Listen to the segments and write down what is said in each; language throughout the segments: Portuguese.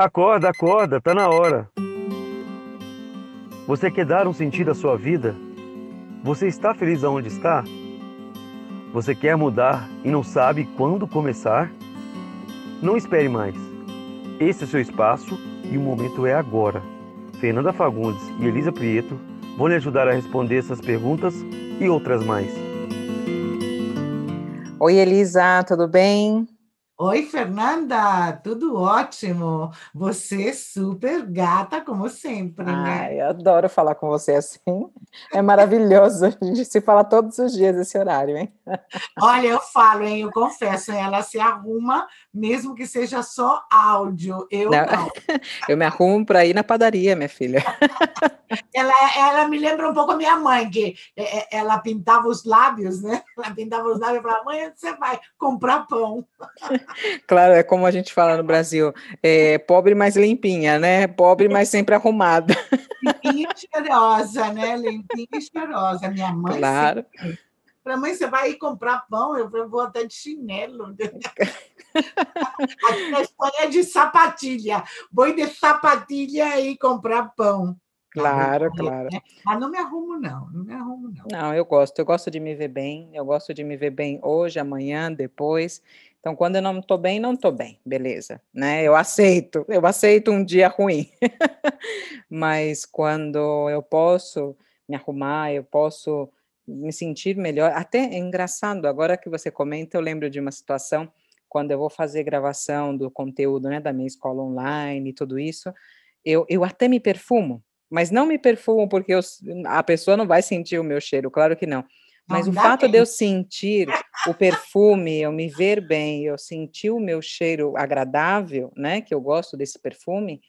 Acorda, acorda, tá na hora. Você quer dar um sentido à sua vida? Você está feliz aonde está? Você quer mudar e não sabe quando começar? Não espere mais. Esse é seu espaço e o momento é agora. Fernanda Fagundes e Elisa Prieto vão lhe ajudar a responder essas perguntas e outras mais. Oi, Elisa, tudo bem? Oi, Fernanda, tudo ótimo. Você super gata, como sempre, né? Ai, eu adoro falar com você assim. É maravilhoso. A gente se fala todos os dias esse horário, hein? Olha, eu falo, hein? Eu confesso, ela se arruma, mesmo que seja só áudio. Eu não. não. Eu me arrumo para ir na padaria, minha filha. Ela, ela me lembra um pouco a minha mãe, que é, é, ela pintava os lábios, né? Ela pintava os lábios para mãe, você vai comprar pão. Claro, é como a gente fala no Brasil, é, pobre mais limpinha, né? Pobre mas sempre arrumada. Limpinha e cheirosa, né? Limpinha e cheirosa. Minha mãe. Claro. Para mãe, você vai ir comprar pão? Eu vou até de chinelo. Aqui na Espanha é de sapatilha. Vou de sapatilha e comprar pão. Claro, claro. Né? Mas não me arrumo, não. Não me arrumo, não. Não, eu gosto. Eu gosto de me ver bem. Eu gosto de me ver bem hoje, amanhã, depois. Então, quando eu não estou bem, não estou bem, beleza, né? Eu aceito, eu aceito um dia ruim. Mas quando eu posso me arrumar, eu posso me sentir melhor. Até é engraçado, agora que você comenta, eu lembro de uma situação quando eu vou fazer gravação do conteúdo, né, da minha escola online e tudo isso, eu, eu até me perfumo, mas não me perfumo porque eu, a pessoa não vai sentir o meu cheiro, claro que não. Mas não o fato de eu sentir o perfume, eu me ver bem, eu sentir o meu cheiro agradável, né, que eu gosto desse perfume,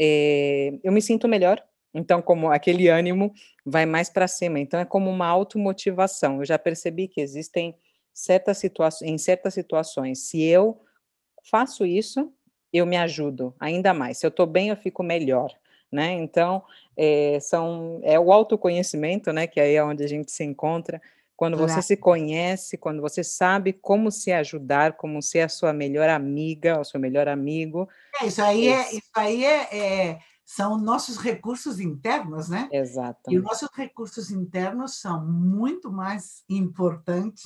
é, eu me sinto melhor. Então, como aquele ânimo vai mais para cima. Então, é como uma automotivação. Eu já percebi que existem certas situações, em certas situações, se eu faço isso, eu me ajudo ainda mais. Se eu estou bem, eu fico melhor. Né? Então, é, são, é o autoconhecimento, né, que aí é onde a gente se encontra, quando você se conhece, quando você sabe como se ajudar, como ser a sua melhor amiga, o seu melhor amigo. É, isso aí, é, isso aí é, é, são nossos recursos internos, né? Exato. E os nossos recursos internos são muito mais importantes,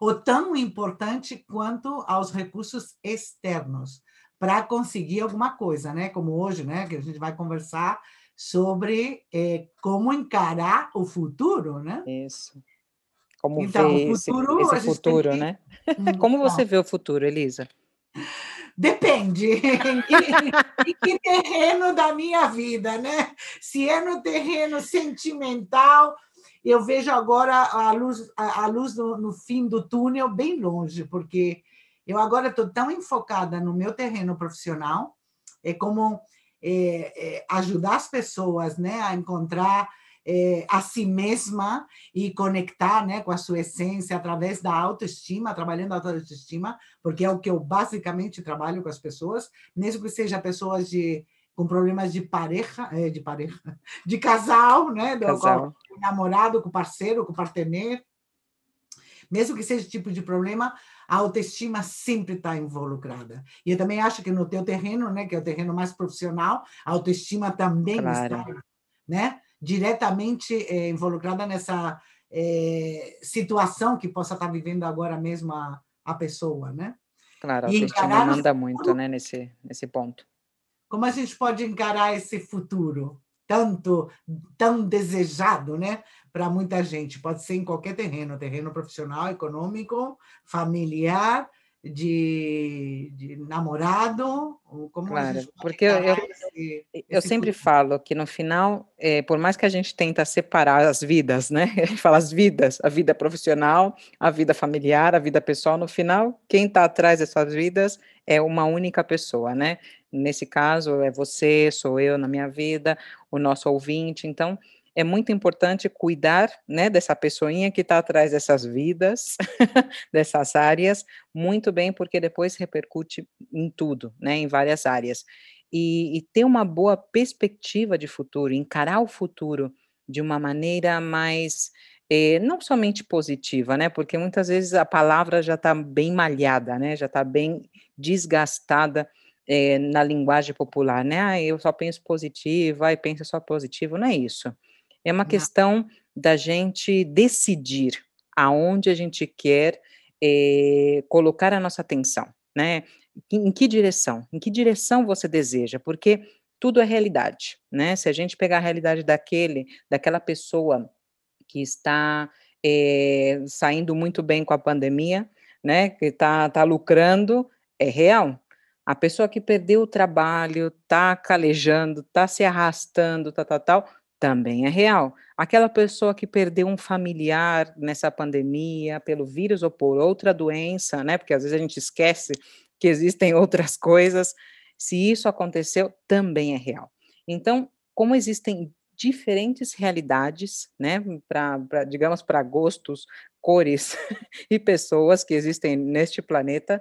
ou tão importante quanto aos recursos externos, para conseguir alguma coisa, né? Como hoje, né? Que a gente vai conversar sobre é, como encarar o futuro, né? Isso. Como então, vê futuro, esse, esse futuro, que... né? Como você vê o futuro, Elisa? Depende em que terreno da minha vida, né? Se é no terreno sentimental, eu vejo agora a luz, a, luz no, no fim do túnel bem longe, porque eu agora estou tão enfocada no meu terreno profissional, é como é, é, ajudar as pessoas né, a encontrar é, a si mesma e conectar né, com a sua essência através da autoestima, trabalhando a autoestima, porque é o que eu basicamente trabalho com as pessoas, mesmo que seja pessoas de com problemas de pareja, é, de pareja, de casal, né, do, casal. Com, o namorado, com parceiro, com partener, mesmo que seja tipo de problema, a autoestima sempre está involucrada. E eu também acho que no teu terreno, né, que é o terreno mais profissional, a autoestima também claro. está, né? diretamente é, involucrada nessa é, situação que possa estar vivendo agora mesmo a, a pessoa, né? Claro, a autoestima manda muito, né, nesse, nesse ponto. Como a gente pode encarar esse futuro tanto, tão desejado, né, para muita gente? Pode ser em qualquer terreno, terreno profissional, econômico, familiar, de, de namorado? Como claro, porque eu, eu, esse, eu esse sempre falo que no final, é, por mais que a gente tenta separar as vidas, né? A gente fala as vidas, a vida profissional, a vida familiar, a vida pessoal, no final, quem está atrás dessas vidas é uma única pessoa, né? Nesse caso, é você, sou eu na minha vida, o nosso ouvinte, então é muito importante cuidar né, dessa pessoinha que está atrás dessas vidas, dessas áreas, muito bem, porque depois repercute em tudo, né, em várias áreas. E, e ter uma boa perspectiva de futuro, encarar o futuro de uma maneira mais eh, não somente positiva, né? Porque muitas vezes a palavra já está bem malhada, né? Já está bem desgastada é, na linguagem popular, né? Ah, eu só penso positivo, ai, pensa só positivo, não é isso. É uma não. questão da gente decidir aonde a gente quer é, colocar a nossa atenção, né? Em que direção? Em que direção você deseja? Porque tudo é realidade, né? Se a gente pegar a realidade daquele, daquela pessoa que está é, saindo muito bem com a pandemia, né? Que está tá lucrando, é real. A pessoa que perdeu o trabalho, está calejando, está se arrastando, tal, tal, tal, também é real. Aquela pessoa que perdeu um familiar nessa pandemia, pelo vírus ou por outra doença, né? Porque às vezes a gente esquece que existem outras coisas. Se isso aconteceu, também é real. Então, como existem diferentes realidades, né, para, digamos, para gostos, cores e pessoas que existem neste planeta,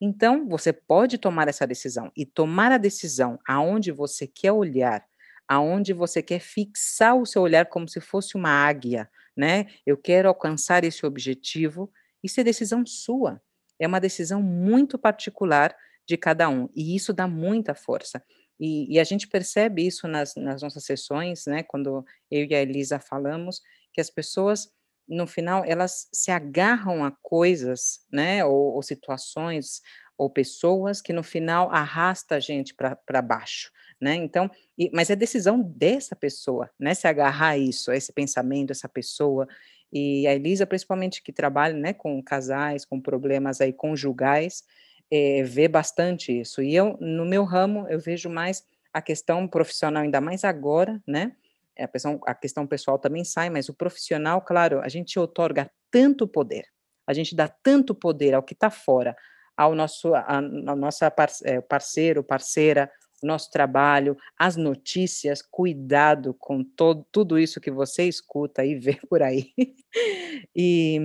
então você pode tomar essa decisão e tomar a decisão aonde você quer olhar, aonde você quer fixar o seu olhar como se fosse uma águia, né? Eu quero alcançar esse objetivo. Isso é decisão sua. É uma decisão muito particular de cada um e isso dá muita força. E, e, a gente percebe isso nas, nas, nossas sessões, né? Quando eu e a Elisa falamos, que as pessoas, no final, elas se agarram a coisas, né? Ou, ou situações, ou pessoas que no final arrasta a gente para baixo, né? Então, e, mas é decisão dessa pessoa, né? Se agarrar a isso, a esse pensamento, essa pessoa. E a Elisa, principalmente que trabalha, né, com casais, com problemas aí conjugais, é, vê bastante isso. E eu, no meu ramo, eu vejo mais a questão profissional, ainda mais agora, né? É, a questão, a questão pessoal também sai, mas o profissional, claro, a gente otorga tanto poder, a gente dá tanto poder ao que está fora, ao nosso, a, a nossa é, parceiro, parceira, nosso trabalho, as notícias, cuidado com todo, tudo isso que você escuta e vê por aí. e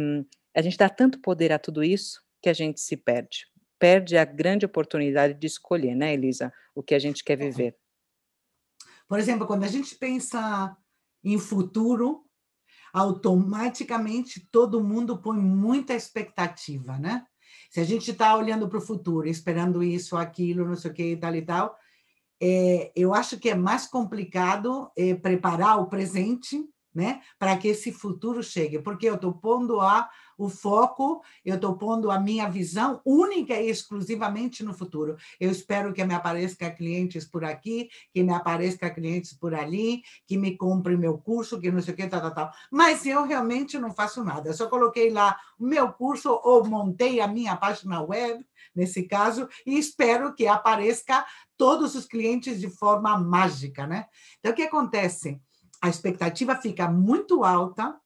a gente dá tanto poder a tudo isso que a gente se perde perde a grande oportunidade de escolher, né, Elisa, o que a gente quer viver. Por exemplo, quando a gente pensa em futuro, automaticamente todo mundo põe muita expectativa, né? Se a gente está olhando para o futuro, esperando isso, aquilo, não sei o que, tal e tal, é, eu acho que é mais complicado é, preparar o presente né? Para que esse futuro chegue, porque eu estou pondo a, o foco, eu estou pondo a minha visão única e exclusivamente no futuro. Eu espero que me apareça clientes por aqui, que me apareça clientes por ali, que me compre meu curso, que não sei o que, tal, tal, tal. Mas eu realmente não faço nada. Eu só coloquei lá o meu curso ou montei a minha página web, nesse caso, e espero que apareça todos os clientes de forma mágica, né? Então, o que acontece? A expectativa fica muito alta.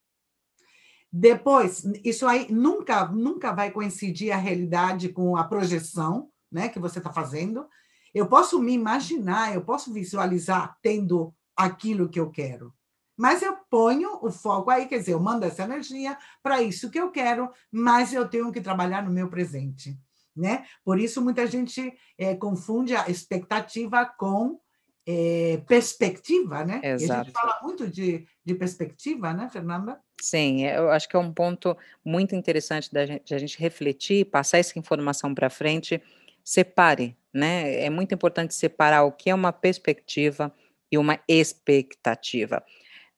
Depois, isso aí nunca, nunca vai coincidir a realidade com a projeção né, que você está fazendo. Eu posso me imaginar, eu posso visualizar tendo aquilo que eu quero. Mas eu ponho o foco aí, quer dizer, eu mando essa energia para isso que eu quero, mas eu tenho que trabalhar no meu presente. Né? Por isso, muita gente é, confunde a expectativa com é, perspectiva, né? Exato. E a gente fala muito de, de perspectiva, né, Fernanda? Sim, eu acho que é um ponto muito interessante da gente, de a gente refletir, passar essa informação para frente. Separe, né? É muito importante separar o que é uma perspectiva e uma expectativa.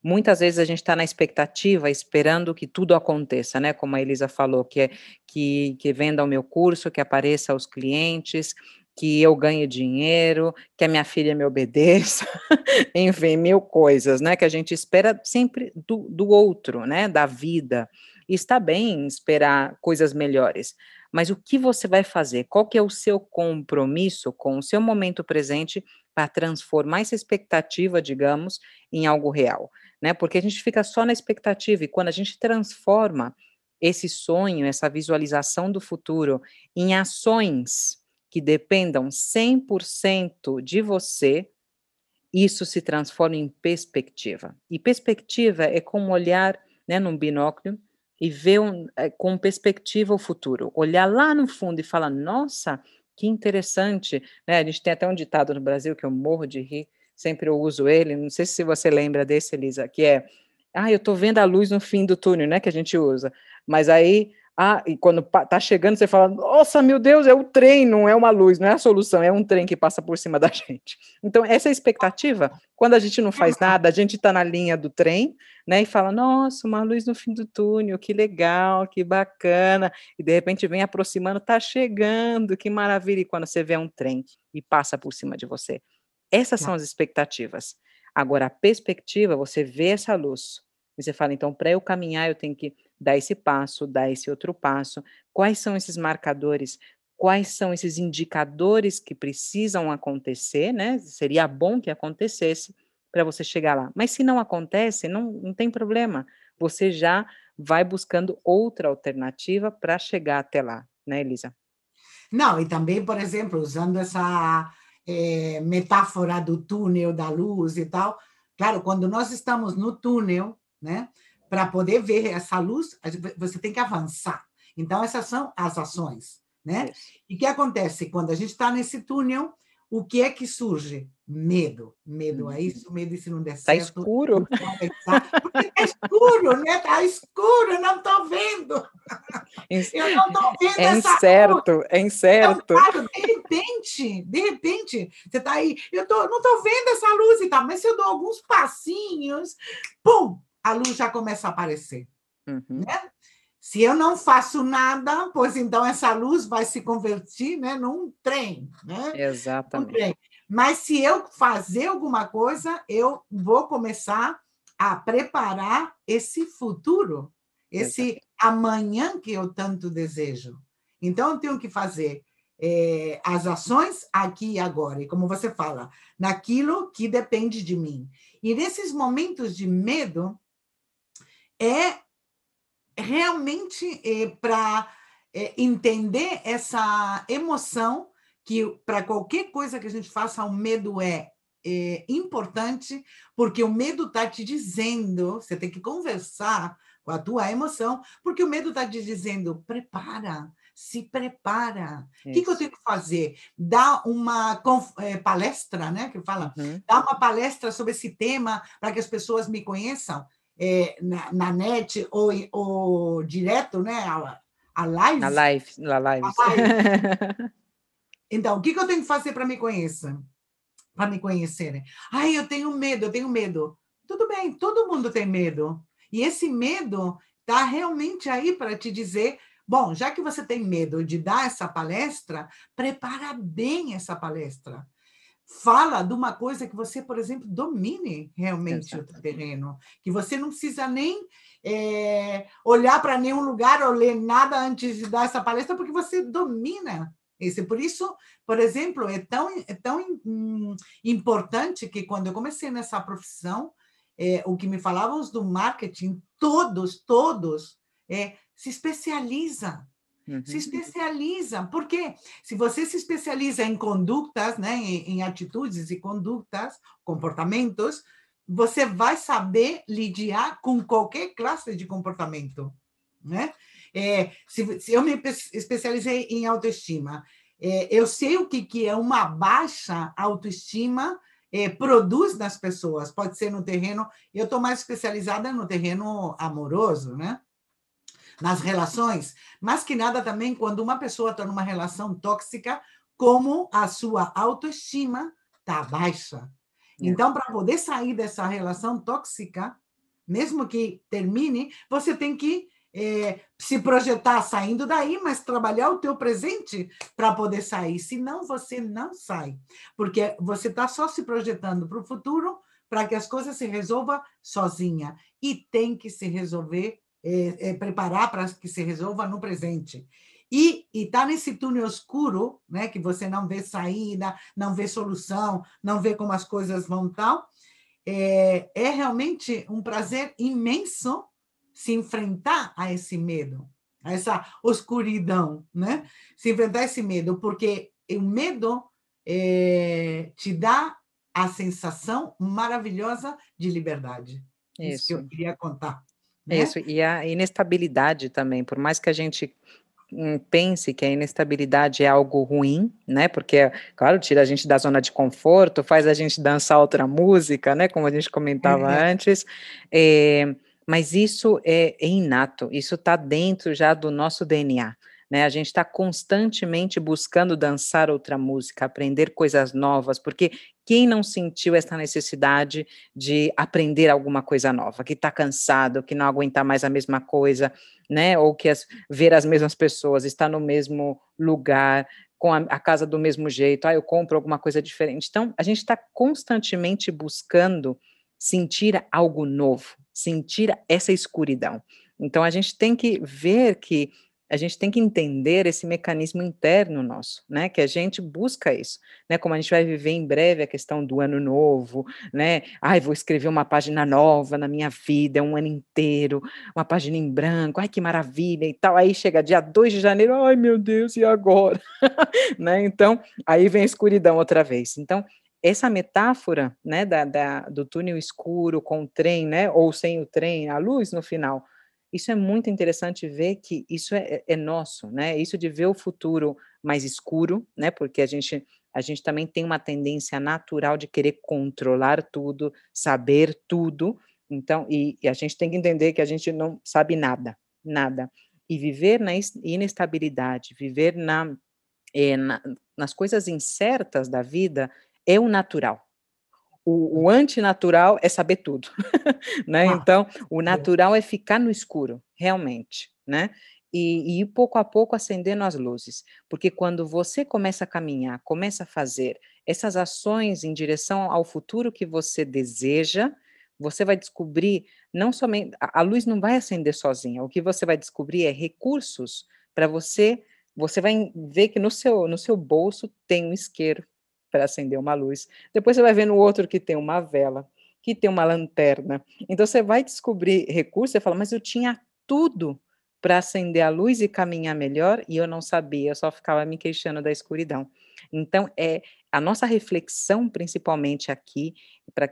Muitas vezes a gente está na expectativa, esperando que tudo aconteça, né? Como a Elisa falou, que, é, que, que venda o meu curso, que apareça aos clientes, que eu ganhe dinheiro, que a minha filha me obedeça, enfim, mil coisas, né? Que a gente espera sempre do, do outro, né? Da vida. E está bem esperar coisas melhores, mas o que você vai fazer? Qual que é o seu compromisso com o seu momento presente para transformar essa expectativa, digamos, em algo real, né? Porque a gente fica só na expectativa e quando a gente transforma esse sonho, essa visualização do futuro em ações que dependam 100% de você, isso se transforma em perspectiva. E perspectiva é como olhar né, num binóculo e ver um, é, com perspectiva o futuro. Olhar lá no fundo e falar, nossa, que interessante. Né? A gente tem até um ditado no Brasil que eu morro de rir, sempre eu uso ele, não sei se você lembra desse, Elisa, que é, ah, eu estou vendo a luz no fim do túnel, né, que a gente usa. Mas aí Ah, e quando tá chegando, você fala: Nossa, meu Deus, é o trem, não é uma luz, não é a solução, é um trem que passa por cima da gente. Então, essa é expectativa, quando a gente não faz nada, a gente está na linha do trem, né? E fala: Nossa, uma luz no fim do túnel, que legal, que bacana. E de repente vem aproximando, tá chegando, que maravilha. E quando você vê um trem e passa por cima de você. Essas são as expectativas. Agora, a perspectiva, você vê essa luz. E você fala, então, para eu caminhar, eu tenho que dar esse passo, dar esse outro passo. Quais são esses marcadores? Quais são esses indicadores que precisam acontecer, né? Seria bom que acontecesse para você chegar lá. Mas se não acontece, não, não tem problema. Você já vai buscando outra alternativa para chegar até lá, né, Elisa? Não, e também, por exemplo, usando essa é, metáfora do túnel da luz e tal, claro, quando nós estamos no túnel, né? Para poder ver essa luz, você tem que avançar. Então, essas são as ações, né? E o que acontece quando a gente está nesse túnel? O que é que surge? Medo. Medo é isso, medo e se não der tá certo. Está escuro. Porque está escuro, né? Está escuro, eu não estou vendo. Eu não estou vendo é essa incerto, luz. É incerto, então, claro, de repente, de repente, você está aí, eu tô, não estou vendo essa luz e tal, mas se eu dou alguns passinhos, pum, a luz já começa a aparecer. Uhum. Né? Se eu não faço nada, pois então essa luz vai se convertir né, num trem. Né? Exatamente. Um trem. Mas se eu fazer alguma coisa, eu vou começar a preparar esse futuro, esse amanhã que eu tanto desejo. Então, eu tenho que fazer é, as ações aqui e agora. E como você fala, naquilo que depende de mim. E nesses momentos de medo, é realmente é, para é, entender essa emoção que para qualquer coisa que a gente faça, o medo é, é importante, porque o medo está te dizendo, você tem que conversar com a tua emoção, porque o medo está te dizendo, prepara, se prepara. O que, que, eu tenho que fazer? Dar uma é, palestra, né? Que fala, uhum. dar uma palestra sobre esse tema para que as pessoas me conheçam é, na, na, net ou, ou direto, né? A, a live. Na live, na live. live. então, o que, que eu tenho que fazer para me conhecer? Para me conhecerem? Ai, eu tenho medo, eu tenho medo. Tudo bem, todo mundo tem medo. E esse medo está realmente aí para te dizer Bom, já que você tem medo de dar essa palestra, prepara bem essa palestra fala de uma coisa que você, por exemplo, domine realmente Exato. o terreno, que você não precisa nem é, olhar para nenhum lugar ou ler nada antes de dar essa palestra, porque você domina esse. Por isso, por exemplo, é tão, é tão hum, importante que quando eu comecei nessa profissão, é, o que me falavam do marketing, todos, todos, é, se especializa Uhum. Se especializa, porque se você se especializa em condutas, né, em, em atitudes e condutas, comportamentos, você vai saber lidiar com qualquer classe de comportamento, né? É, se, se, eu me especializei em autoestima, é, eu sei o que, que é uma baixa autoestima é, produz nas pessoas. Pode ser no terreno, eu estou mais especializada no terreno amoroso, né? Nas relações, mas que nada também quando uma pessoa está numa relação tóxica, como a sua autoestima está baixa. É. Então, para poder sair dessa relação tóxica, mesmo que termine, você tem que é, se projetar saindo daí, mas trabalhar o teu presente para poder sair. Senão, você não sai, porque você está só se projetando para o futuro para que as coisas se resolvam sozinha. E tem que se resolver é, é, preparar para que se resolva no presente. E está nesse túnel escuro, né, que você não vê saída, não vê solução, não vê como as coisas vão tal, é, é realmente um prazer imenso se enfrentar a esse medo, a essa escuridão, né? Se enfrentar a esse medo, porque o medo é, te dá a sensação maravilhosa de liberdade. Isso, Isso que eu queria contar. Né? Isso, e a inestabilidade também, por mais que a gente hum, pense que a inestabilidade é algo ruim, né? Porque, claro, tira a gente da zona de conforto, faz a gente dançar outra música, né? Como a gente comentava é. antes. É, Mas isso é, é inato, isso está dentro já do nosso DNA. Né? A gente está constantemente buscando dançar outra música, aprender coisas novas, porque quem não sentiu essa necessidade de aprender alguma coisa nova, que está cansado, que não aguenta mais a mesma coisa, né? Ou que as, ver as mesmas pessoas, estar no mesmo lugar, com a, a, casa do mesmo jeito, ah, eu compro alguma coisa diferente. Então, a gente está constantemente buscando sentir algo novo, sentir essa escuridão. Então, a gente tem que ver que a gente tem que entender esse mecanismo interno nosso, né? Que a gente busca isso, né? Como a gente vai viver em breve a questão do ano novo, né? Ai, vou escrever uma página nova na minha vida, um ano inteiro, uma página em branco, ai que maravilha e tal. Aí chega dia 2 de janeiro, ai meu Deus, e agora? né? Então, aí vem a escuridão outra vez. Então, essa metáfora, né, da, da, do túnel escuro com o trem, né, ou sem o trem, a luz no final, isso é muito interessante ver que isso é, é, é, nosso, né? Isso de ver o futuro mais escuro, né? Porque a gente a gente também tem uma tendência natural de querer controlar tudo, saber tudo. Então, e, e a gente tem que entender que a gente não sabe nada, nada. E viver na inestabilidade, viver na, é, na nas coisas incertas da vida é o natural o, o antinatural é saber tudo, né? Ah, então, o natural é ficar no escuro, realmente, né? E, e pouco a pouco acendendo as luzes, porque quando você começa a caminhar, começa a fazer essas ações em direção ao futuro que você deseja, você vai descobrir não somente a, a luz não vai acender sozinha, o que você vai descobrir é recursos para você, você vai ver que no seu no seu bolso tem um isqueiro, para acender uma luz. Depois você vai ver no outro que tem uma vela, que tem uma lanterna. Então você vai descobrir recursos, você fala, mas eu tinha tudo para acender a luz e caminhar melhor e eu não sabia, eu só ficava me queixando da escuridão. Então é a nossa reflexão principalmente aqui para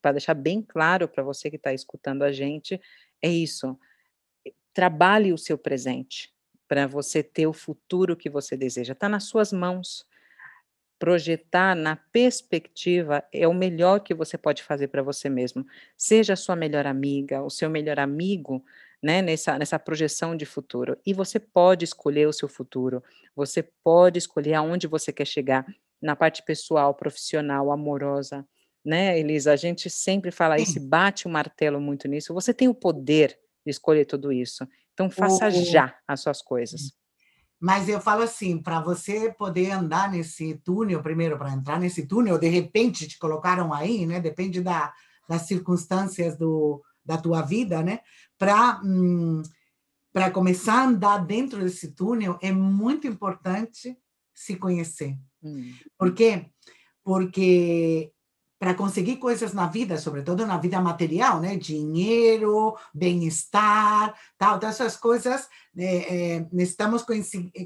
para deixar bem claro para você que está escutando a gente é isso. Trabalhe o seu presente para você ter o futuro que você deseja. Está nas suas mãos projetar na perspectiva é o melhor que você pode fazer para você mesmo. Seja a sua melhor amiga, o seu melhor amigo, né, nessa, nessa projeção de futuro. E você pode escolher o seu futuro, você pode escolher aonde você quer chegar, na parte pessoal, profissional, amorosa, né, Elisa? A gente sempre fala isso, bate o martelo muito nisso. Você tem o poder de escolher tudo isso. Então, faça já as suas coisas. Mas eu falo assim, para você poder andar nesse túnel, primeiro, para entrar nesse túnel, de repente te colocaram aí, né? Depende da, das circunstâncias do, da tua vida, né? Para hum, para começar a andar dentro desse túnel, é muito importante se conhecer. Hum. Por quê? Porque para conseguir coisas na vida, sobretudo na vida material, né? Dinheiro, bem-estar, tal, essas coisas, é, é, necessitamos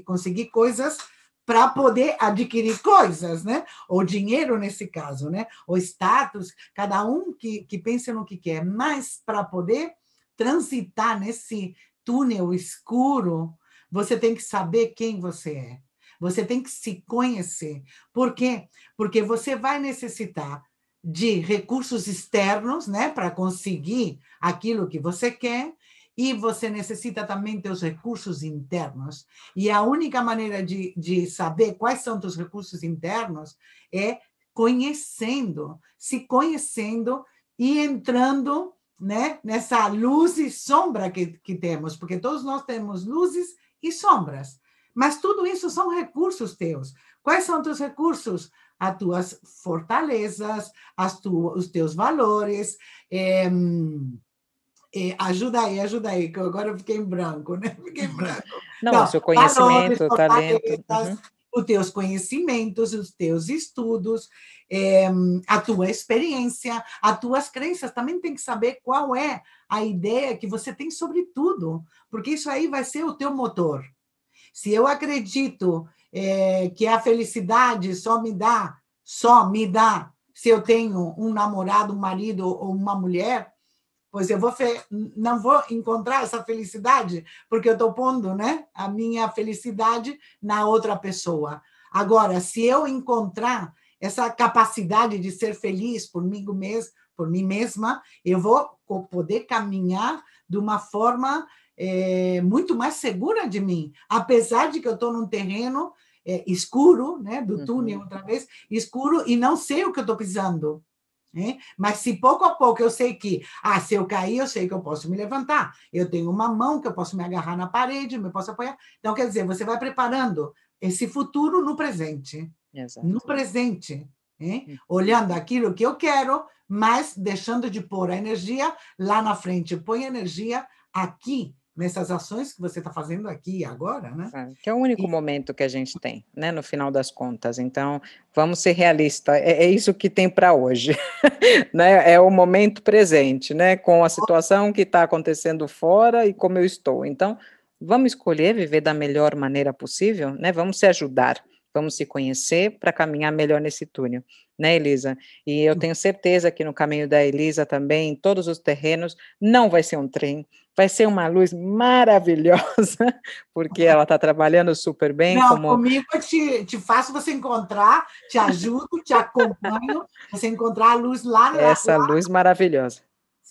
conseguir coisas para poder adquirir coisas, né? Ou dinheiro nesse caso, né? O status, cada um que, que pensa no que quer, mas para poder transitar nesse túnel escuro, você tem que saber quem você é. Você tem que se conhecer. Por quê? Porque você vai necessitar de recursos externos, né, para conseguir aquilo que você quer, e você necessita também ter os recursos internos. E a única maneira de, de saber quais são os recursos internos é conhecendo, se conhecendo e entrando né, nessa luz e sombra que, que temos, porque todos nós temos luzes e sombras. Mas tudo isso são recursos teus. Quais são os recursos? as tuas fortalezas, as tu, os teus valores. É, é, ajuda aí, ajuda aí, que agora eu fiquei em branco, né? Fiquei em branco. Não, Não seu conhecimento, valores, talento. Uhum. Os teus conhecimentos, os teus estudos, é, a tua experiência, as tuas crenças. Também tem que saber qual é a ideia que você tem sobre tudo, porque isso aí vai ser o teu motor. Se eu acredito é, que a felicidade só me dá, só me dá se eu tenho um namorado, um marido ou uma mulher, pois eu vou não vou encontrar essa felicidade porque eu estou pondo, né, a minha felicidade na outra pessoa. Agora, se eu encontrar essa capacidade de ser feliz por mim mesmo, por mim mesma, eu vou poder caminhar de uma forma é, muito mais segura de mim, apesar de que eu estou num terreno é, escuro, né, do túnel, uhum. outra vez, escuro, e não sei o que eu estou pisando. Né? Mas se pouco a pouco eu sei que, ah, se eu cair, eu sei que eu posso me levantar. Eu tenho uma mão que eu posso me agarrar na parede, eu posso apoiar. Então, quer dizer, você vai preparando esse futuro no presente. Exato. No presente. Né? Hum. Olhando aquilo que eu quero, mas deixando de pôr a energia lá na frente. Põe energia aqui nessas ações que você está fazendo aqui e agora, né? É, que é o único e... momento que a gente tem, né? No final das contas. Então, vamos ser realistas. É, é isso que tem para hoje, né? É o momento presente, né? Com a situação que está acontecendo fora e como eu estou. Então, vamos escolher viver da melhor maneira possível, né? Vamos se ajudar. Vamos se conhecer para caminhar melhor nesse túnel, né, Elisa? E eu tenho certeza que no caminho da Elisa também, em todos os terrenos, não vai ser um trem, vai ser uma luz maravilhosa, porque ela está trabalhando super bem. Não, como... comigo eu te, te faço você encontrar, te ajudo, te acompanho, você encontrar a luz lá. Essa lá. luz maravilhosa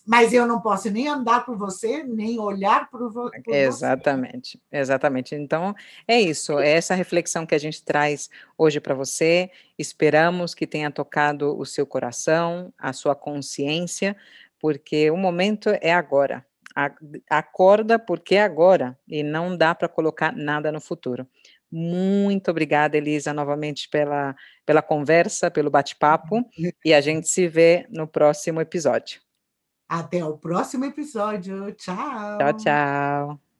mas eu não posso nem andar por você, nem olhar por, por exatamente, você. Exatamente. Então, é isso, é essa reflexão que a gente traz hoje para você. Esperamos que tenha tocado o seu coração, a sua consciência, porque o momento é agora. Acorda porque é agora e não dá para colocar nada no futuro. Muito obrigada, Elisa, novamente pela, pela conversa, pelo bate-papo, e a gente se vê no próximo episódio. Até o próximo episódio. Tchau. Tchau, tchau.